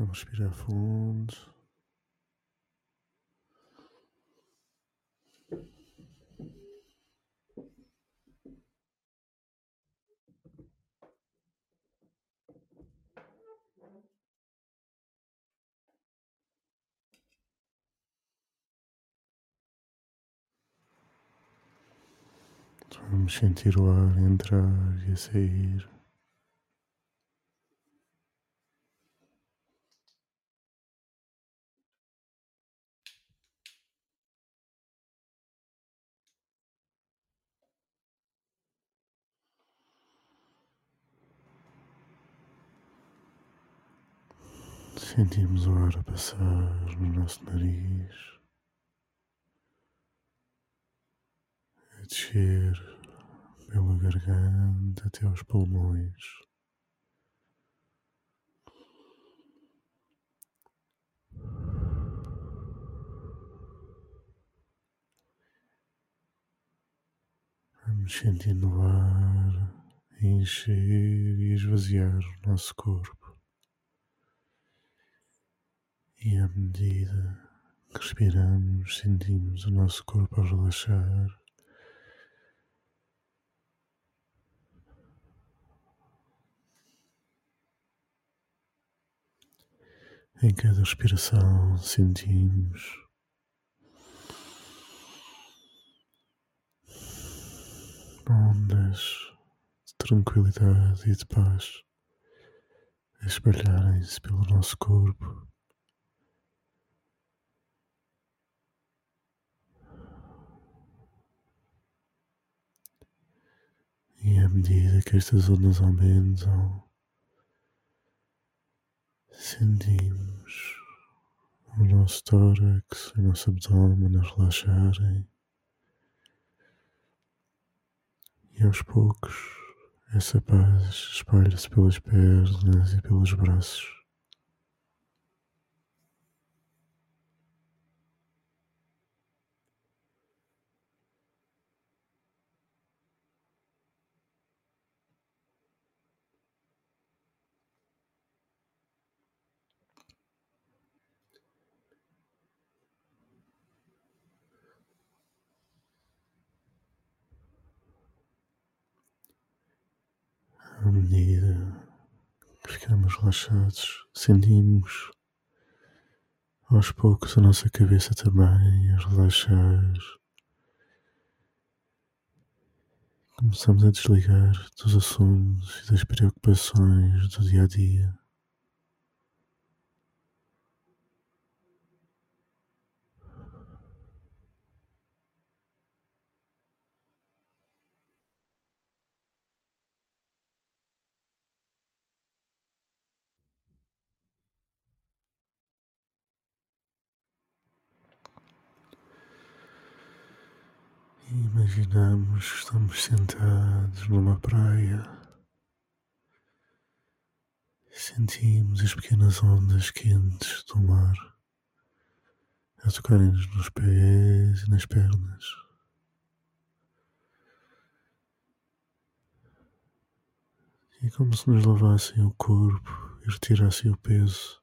Vamos respirar fundo. Vamos sentir o ar entrar e sair. Sentimos o ar a passar no nosso nariz, a descer pela garganta até aos pulmões. Vamos sentindo o ar encher e esvaziar o nosso corpo. E à medida que respiramos, sentimos o nosso corpo a relaxar. Em cada respiração sentimos ondas de tranquilidade e de paz a espalharem-se pelo nosso corpo. E à medida que estas ondas aumentam, sentimos o nosso tórax, o nosso abdômen a relaxarem. E aos poucos essa paz espalha-se pelas pernas e pelos braços. à medida que ficamos relaxados, sentimos aos poucos a nossa cabeça também a relaxar. Começamos a desligar dos assuntos e das preocupações do dia a dia. E imaginamos que estamos sentados numa praia. Sentimos as pequenas ondas quentes do mar a tocarem-nos nos pés e nas pernas. E como se nos lavassem o corpo e retirassem o peso.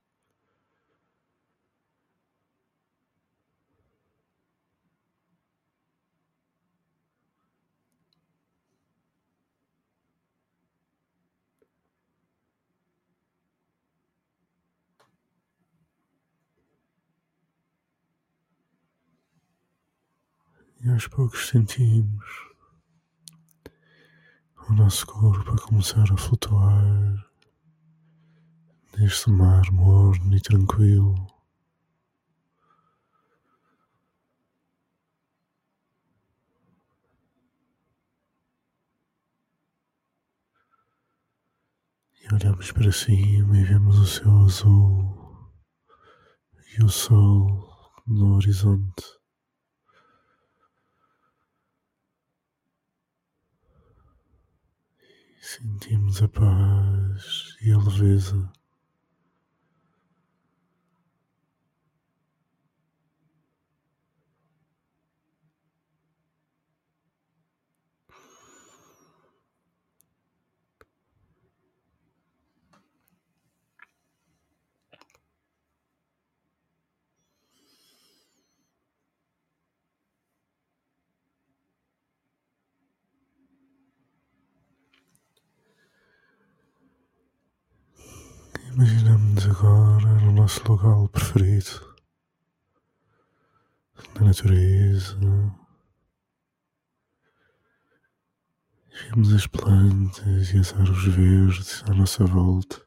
E aos poucos sentimos o nosso corpo a começar a flutuar neste mar morno e tranquilo. E olhamos para cima e vemos o céu azul e o sol no horizonte. Sentimos a paz e a leveza. Agora no nosso local preferido, na natureza. Vemos as plantas e as árvores verdes à nossa volta.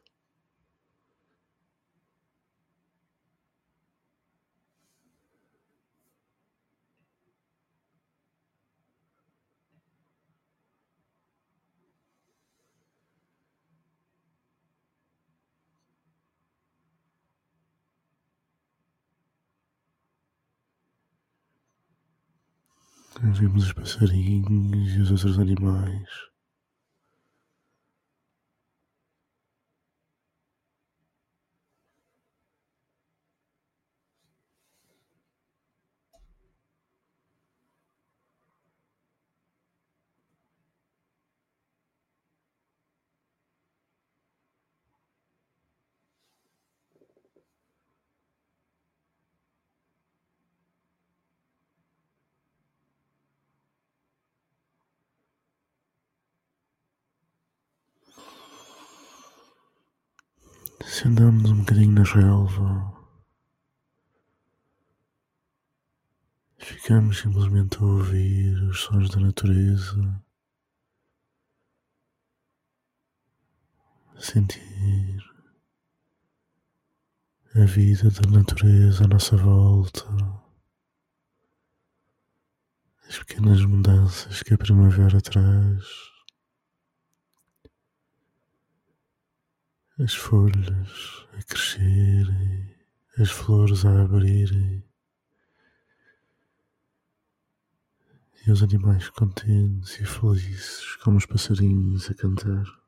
Vimos os passarinhos e os outros animais. Se andamos um bocadinho na relva, ficamos simplesmente a ouvir os sons da natureza, sentir a vida da natureza à nossa volta, as pequenas mudanças que a primavera traz. As folhas a crescerem, as flores a abrirem e os animais contentes e felizes, como os passarinhos a cantar.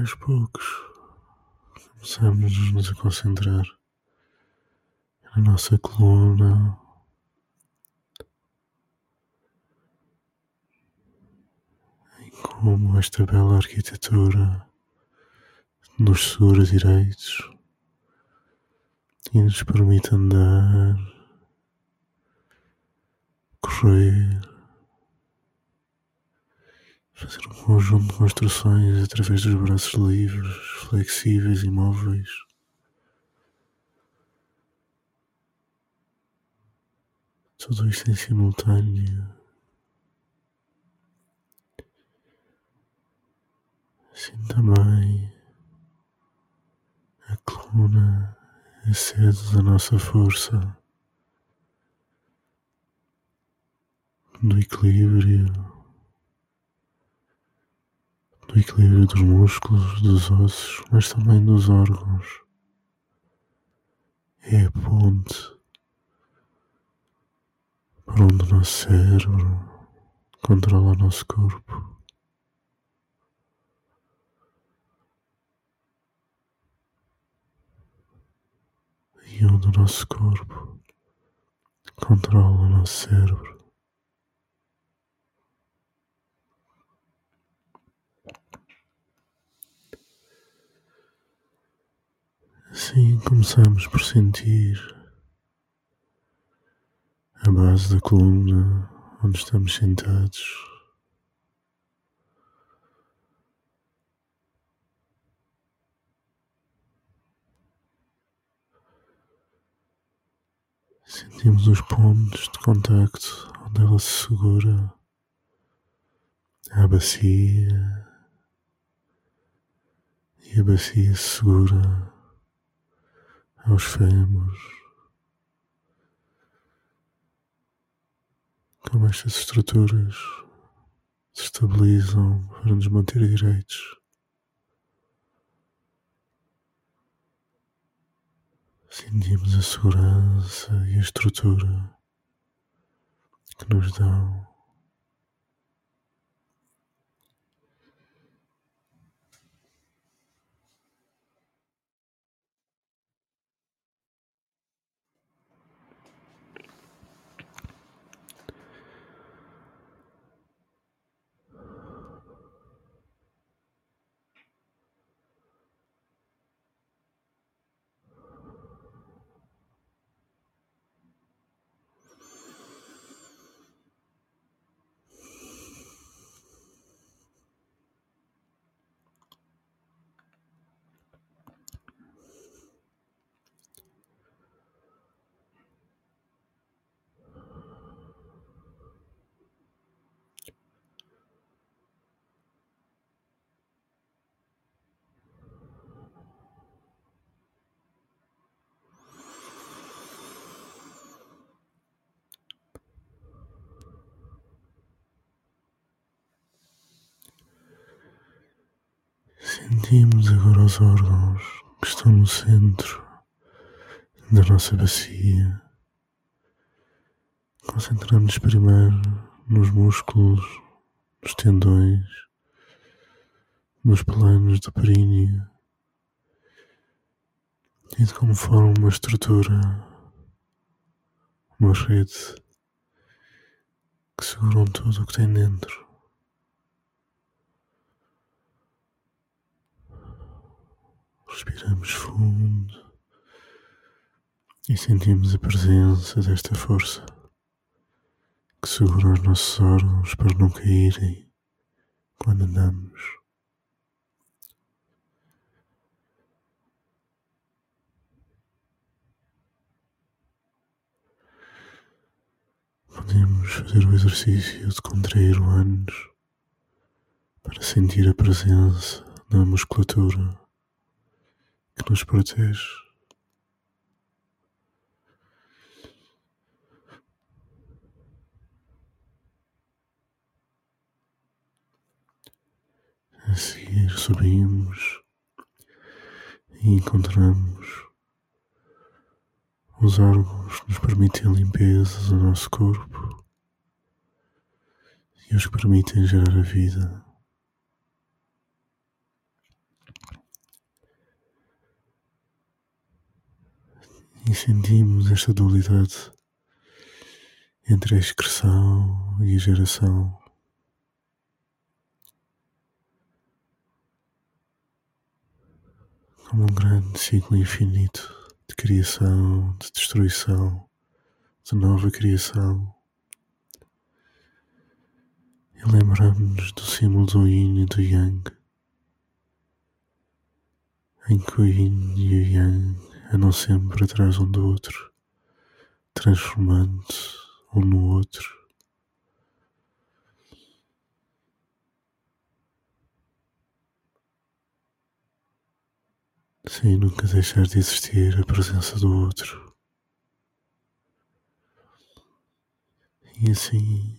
Aos poucos começamos nos concentrar na nossa coluna, em como esta bela arquitetura nos segura direitos e nos permite andar, correr, fazer um conjunto de construções através dos braços livres, flexíveis e móveis. Tudo isto em simultâneo. Assim também a coluna é sede da nossa força, do equilíbrio do equilíbrio dos músculos, dos ossos, mas também dos órgãos. É a ponte por onde o nosso cérebro controla o nosso corpo. E onde o nosso corpo controla o nosso cérebro. Assim começamos por sentir a base da coluna onde estamos sentados. Sentimos os pontos de contacto onde ela se segura, a bacia e a bacia se segura aos fêmurs. Como estas estruturas se estabilizam para nos manter direitos. Sentimos a segurança e a estrutura que nos dão Sentimos agora os órgãos que estão no centro da nossa bacia. Concentramos primeiro nos músculos, nos tendões, nos planos do períneo e de como forma uma estrutura, uma rede que seguram tudo o que tem dentro. Respiramos fundo e sentimos a presença desta força que segura os nossos órgãos para não caírem quando andamos. Podemos fazer o exercício de contrair o ânus para sentir a presença da musculatura que nos protege. A seguir subimos e encontramos os órgãos que nos permitem a limpeza do nosso corpo e os que permitem gerar a vida. Sentimos esta dualidade entre a excreção e a geração. Como um grande ciclo infinito de criação, de destruição, de nova criação. E lembramos-nos do símbolo do Yin e do Yang, em que o Yin e o Yang andam sempre atrás um do outro, transformando-se um no outro. Sem nunca deixar de existir a presença do outro. E assim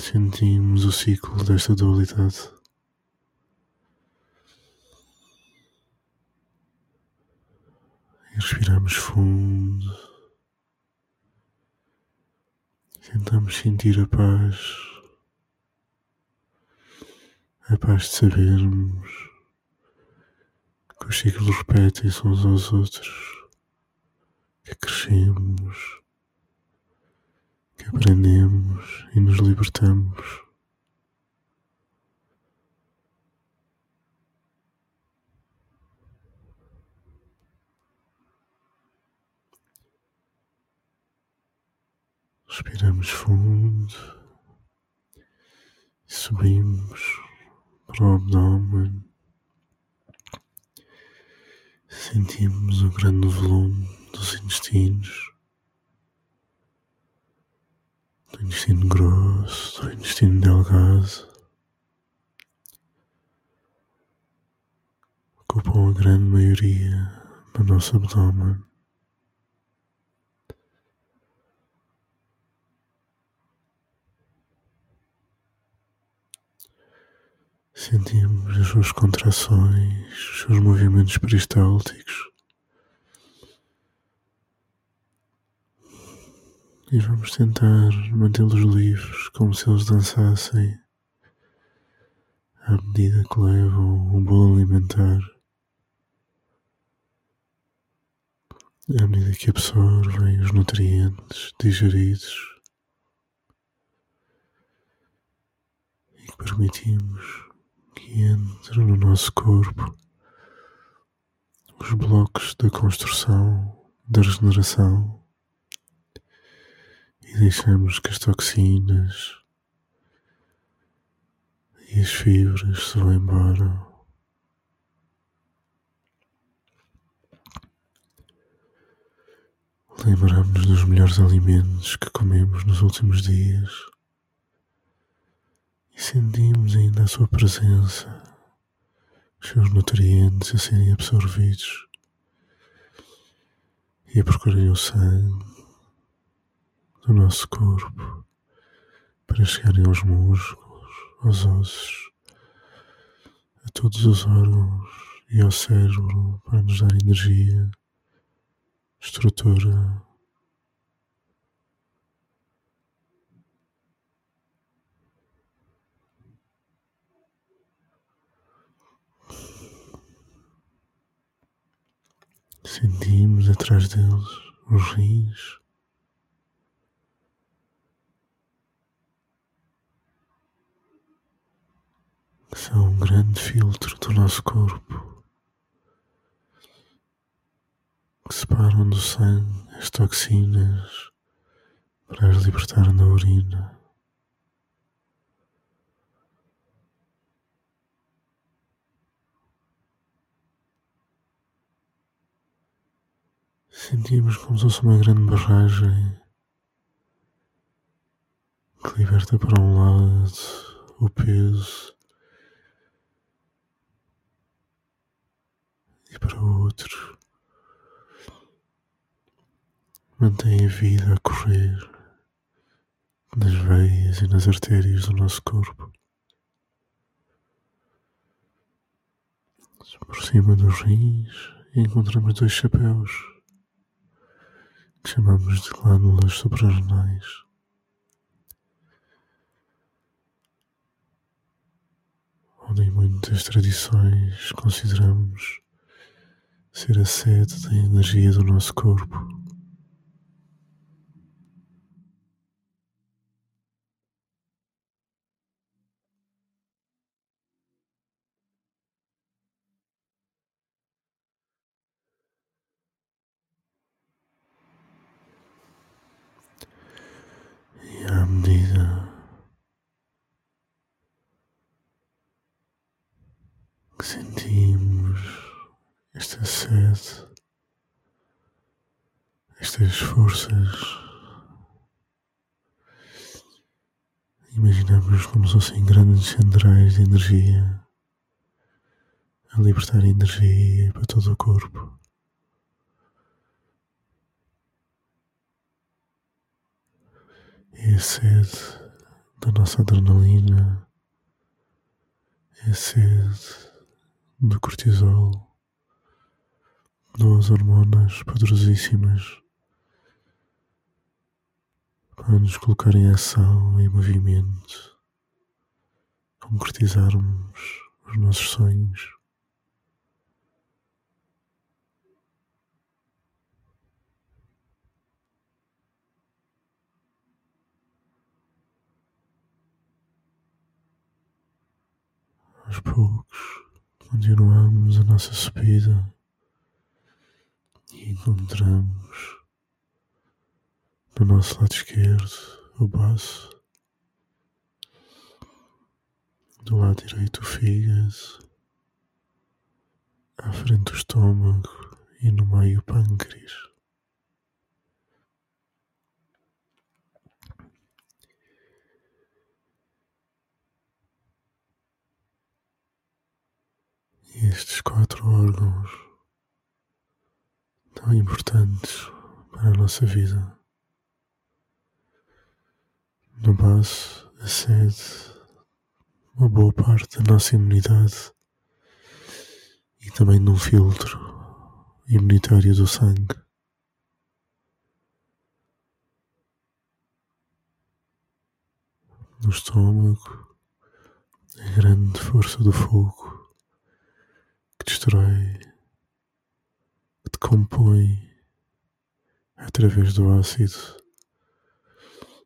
sentimos o ciclo desta dualidade. Respiramos fundo. Tentamos sentir a paz. A paz de sabermos que os ciclos repetem-se uns aos outros, que crescemos, que aprendemos e nos libertamos. Respiramos fundo e subimos para o abdômen. Sentimos o grande volume dos intestinos, do intestino grosso, do intestino delgado. Ocupam a grande maioria do nosso abdômen. Sentimos as suas contrações, os seus movimentos peristálticos. E vamos tentar mantê-los livres, como se eles dançassem à medida que levam um bolo alimentar, à medida que absorvem os nutrientes digeridos e que permitimos que entra no nosso corpo. Os blocos da construção, da regeneração. E deixamos que as toxinas e as fibras se vão embora. Lembramos-nos dos melhores alimentos que comemos nos últimos dias e sentimos ainda a sua presença, os seus nutrientes a serem absorvidos e a percorrerem o sangue do nosso corpo para chegarem aos músculos, aos ossos, a todos os órgãos e ao cérebro para nos dar energia, estrutura. Sentimos atrás deles os rins. Que são um grande filtro do nosso corpo. Que separam do sangue as toxinas para as libertar na urina. Sentimos como se fosse uma grande barragem que liberta para um lado o peso e para o outro mantém a vida a correr nas veias e nas artérias do nosso corpo. Por cima dos rins encontramos dois chapéus que chamamos de glândulas suprarrenais. Onde em muitas tradições consideramos ser a sede da energia do nosso corpo. Que sentimos esta sede, estas forças. Imaginamos como se fossem grandes centrais de energia a libertar energia para todo o corpo. É a sede da nossa adrenalina, é a sede do cortisol, duas hormonas poderosíssimas para nos colocar em ação, em movimento, concretizarmos os nossos sonhos. Aos poucos Continuamos a nossa subida e encontramos no nosso lado esquerdo o baço, do lado direito o fígado, à frente o estômago e no meio o pâncreas. Estes quatro órgãos tão importantes para a nossa vida. No baço, a sede, uma boa parte da nossa imunidade e também num filtro imunitário do sangue. No estômago, a grande força do fogo destrói, que decompõe através do ácido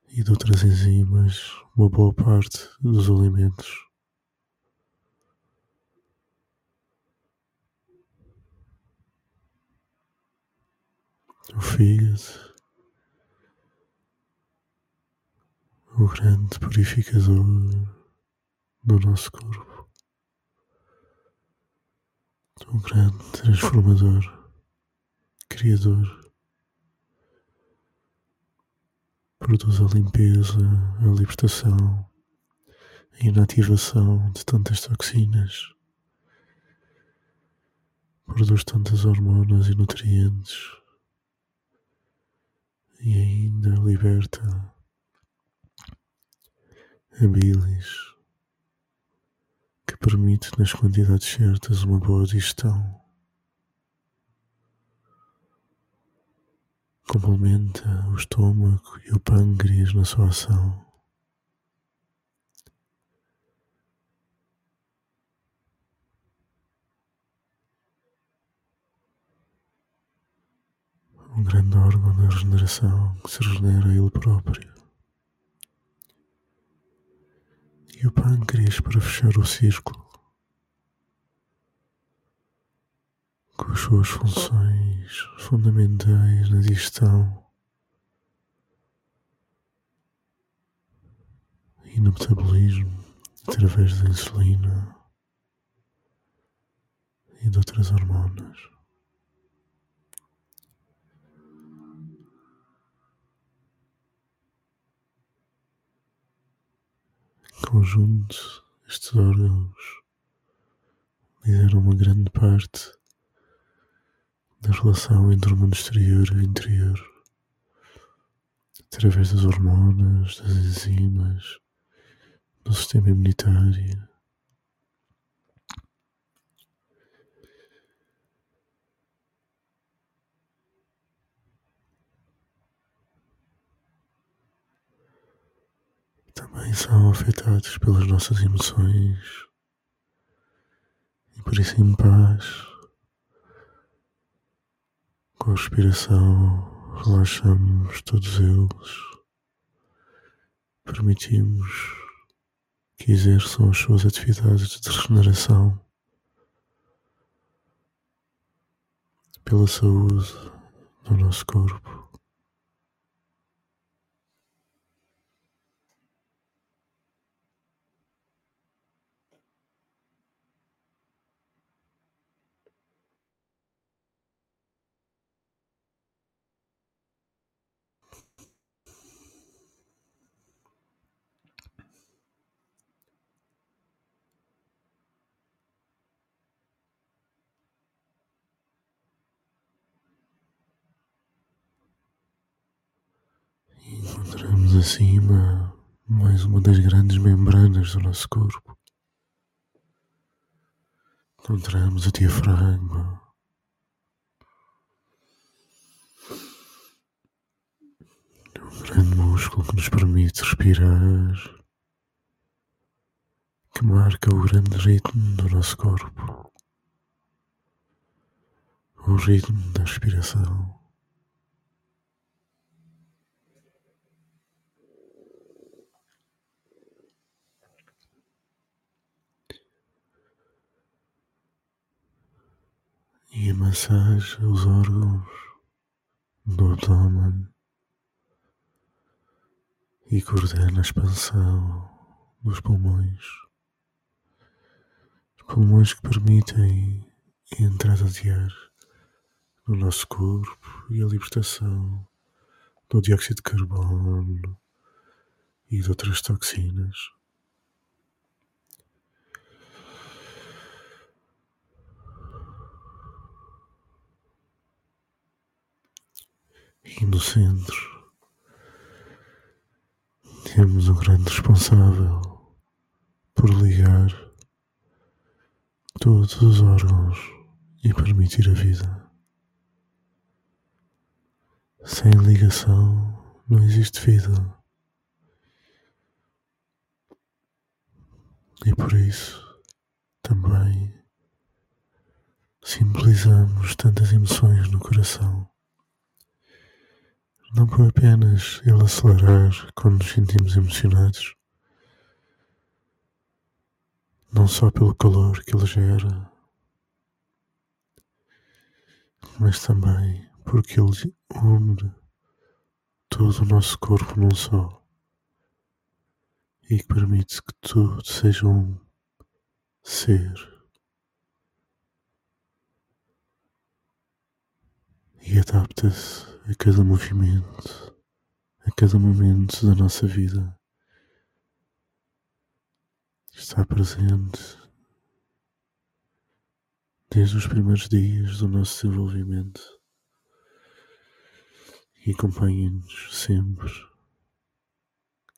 e de outras enzimas uma boa parte dos alimentos. O fígado, o grande purificador do nosso corpo um grande transformador, criador. Produz a limpeza, a libertação, a inativação de tantas toxinas. Produz tantas hormonas e nutrientes. E ainda liberta a bilis permite, nas quantidades certas, uma boa digestão. Complementa o estômago e o pâncreas na sua ação. um grande órgão da regeneração que se regenera a ele próprio. E o pâncreas para fechar o círculo com as suas funções fundamentais na digestão e no metabolismo através da insulina e de outras hormonas. conjunto, estes órgãos lideram uma grande parte da relação entre o mundo exterior e o interior, através das hormonas, das enzimas, do sistema imunitário. também são afetados pelas nossas emoções. E por isso em paz com a respiração relaxamos todos eles. Permitimos que exerçam as suas atividades de regeneração pela saúde do nosso corpo Encontramos acima mais uma das grandes membranas do nosso corpo. Encontramos o diafragma. Um grande músculo que nos permite respirar, que marca o grande ritmo do nosso corpo, o ritmo da respiração. E massageia os órgãos do abdômen e coordena a expansão dos pulmões. Os pulmões que permitem a entrada de ar no nosso corpo e a libertação do dióxido de carbono e de outras toxinas. E no centro temos um grande responsável por ligar todos os órgãos e permitir a vida. Sem ligação não existe vida. E por isso também simbolizamos tantas emoções no coração não por apenas ele acelerar quando nos sentimos emocionados, não só pelo calor que ele gera, mas também porque ele une todo o nosso corpo num só e que permite que tudo seja um ser. E adapta-se a cada movimento, a cada momento da nossa vida. Está presente desde os primeiros dias do nosso desenvolvimento e acompanha-nos sempre,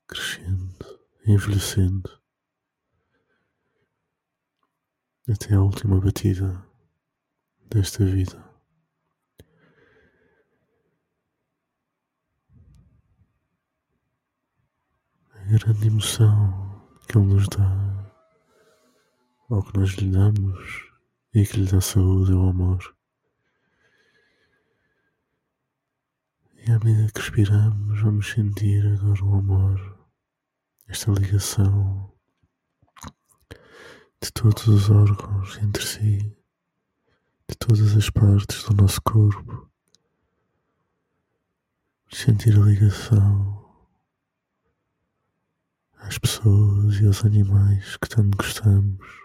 crescendo, envelhecendo. até a última batida desta vida. Grande emoção que Ele nos dá, ao que nós lhe damos e que lhe dá saúde é o amor. E à medida que respiramos, vamos sentir agora o amor, esta ligação de todos os órgãos entre si, de todas as partes do nosso corpo. Sentir a ligação às pessoas e aos animais que tanto gostamos.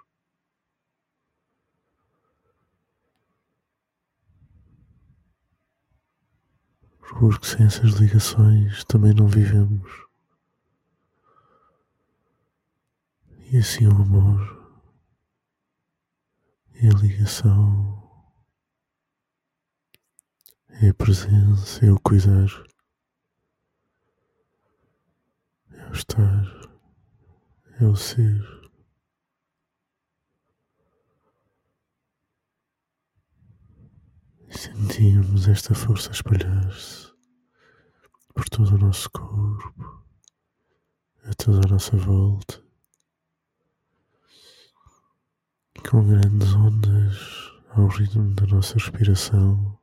Porque sem essas ligações também não vivemos. E assim o amor é a ligação, é a presença, é o cuidar, é o estar, é o ser. Sentimos esta força espalhar-se por todo o nosso corpo, a toda a nossa volta. com grandes ondas ao ritmo da nossa respiração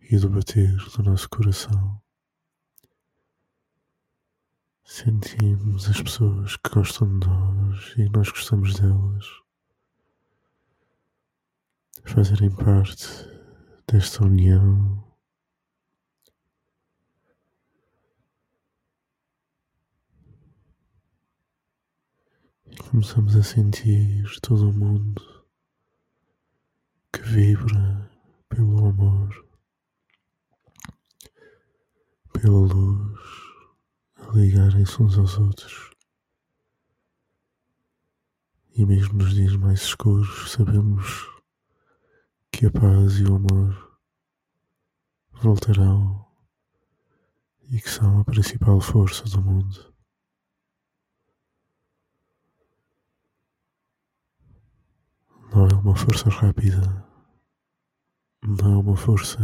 e do bater do nosso coração. Sentimos as pessoas que gostam de nós e nós gostamos delas fazerem parte desta união. E começamos a sentir todo o mundo que vibra pelo amor, pela luz, ligarem-se uns aos outros. E mesmo nos dias mais escuros, sabemos que a paz e o amor voltarão e que são a principal força do mundo. Não é uma força rápida. Não é uma força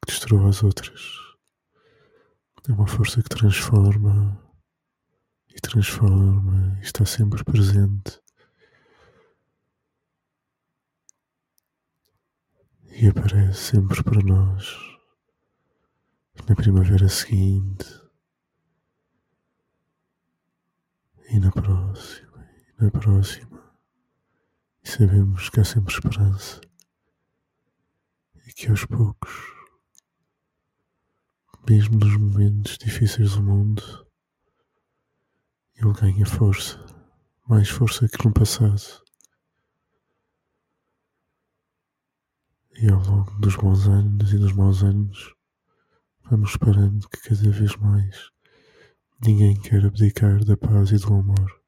que destrua as outras. É uma força que transforma e transforma e está sempre presente. E aparece sempre para nós na primavera seguinte e na próxima e na próxima. E sabemos que há sempre esperança e que aos poucos, mesmo nos momentos difíceis do mundo, ele ganha força, mais força que no passado. E ao longo dos bons anos e dos maus anos, vamos esperando que cada vez mais ninguém quer abdicar da paz e do amor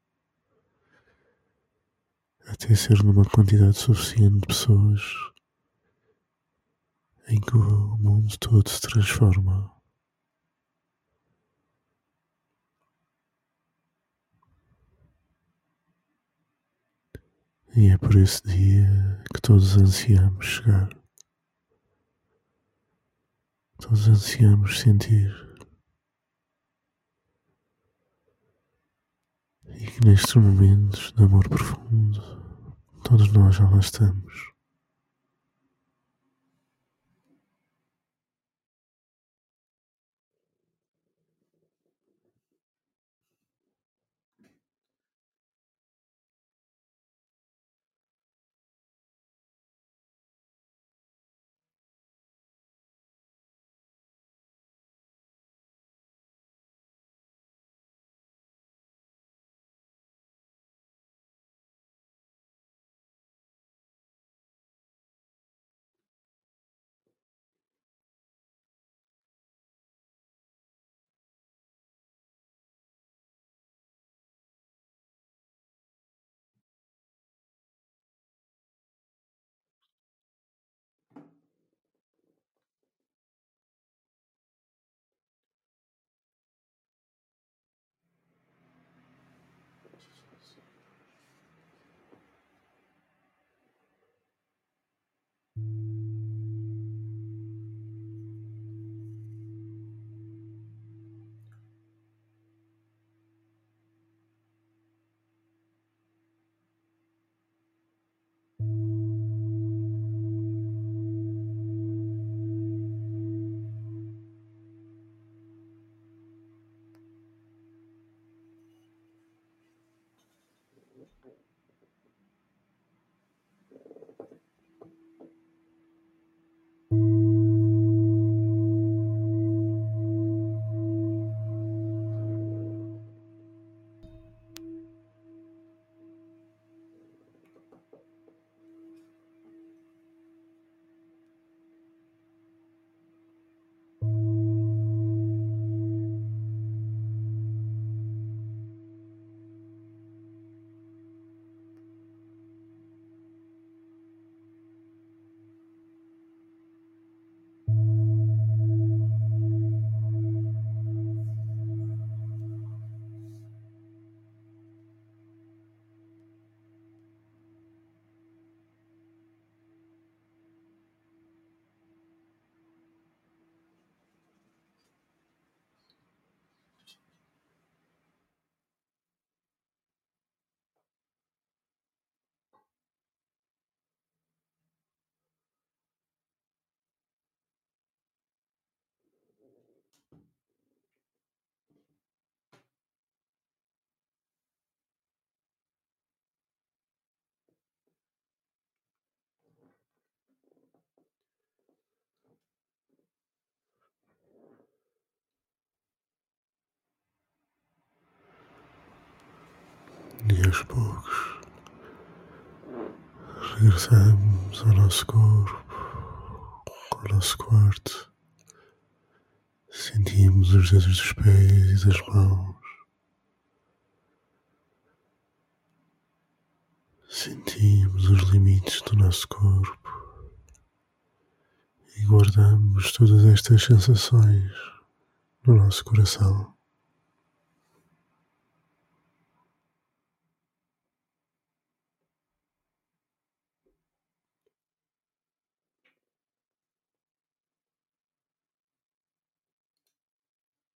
até ser numa quantidade suficiente de pessoas em que o mundo todo se transforma. E é por esse dia que todos ansiamos chegar. Todos ansiamos sentir. E que nestes momentos de amor profundo, todos nós já lá estamos. E aos poucos regressamos ao nosso corpo, ao nosso quarto. Sentimos os dedos dos pés e das mãos. Sentimos os limites do nosso corpo e guardamos todas estas sensações no nosso coração.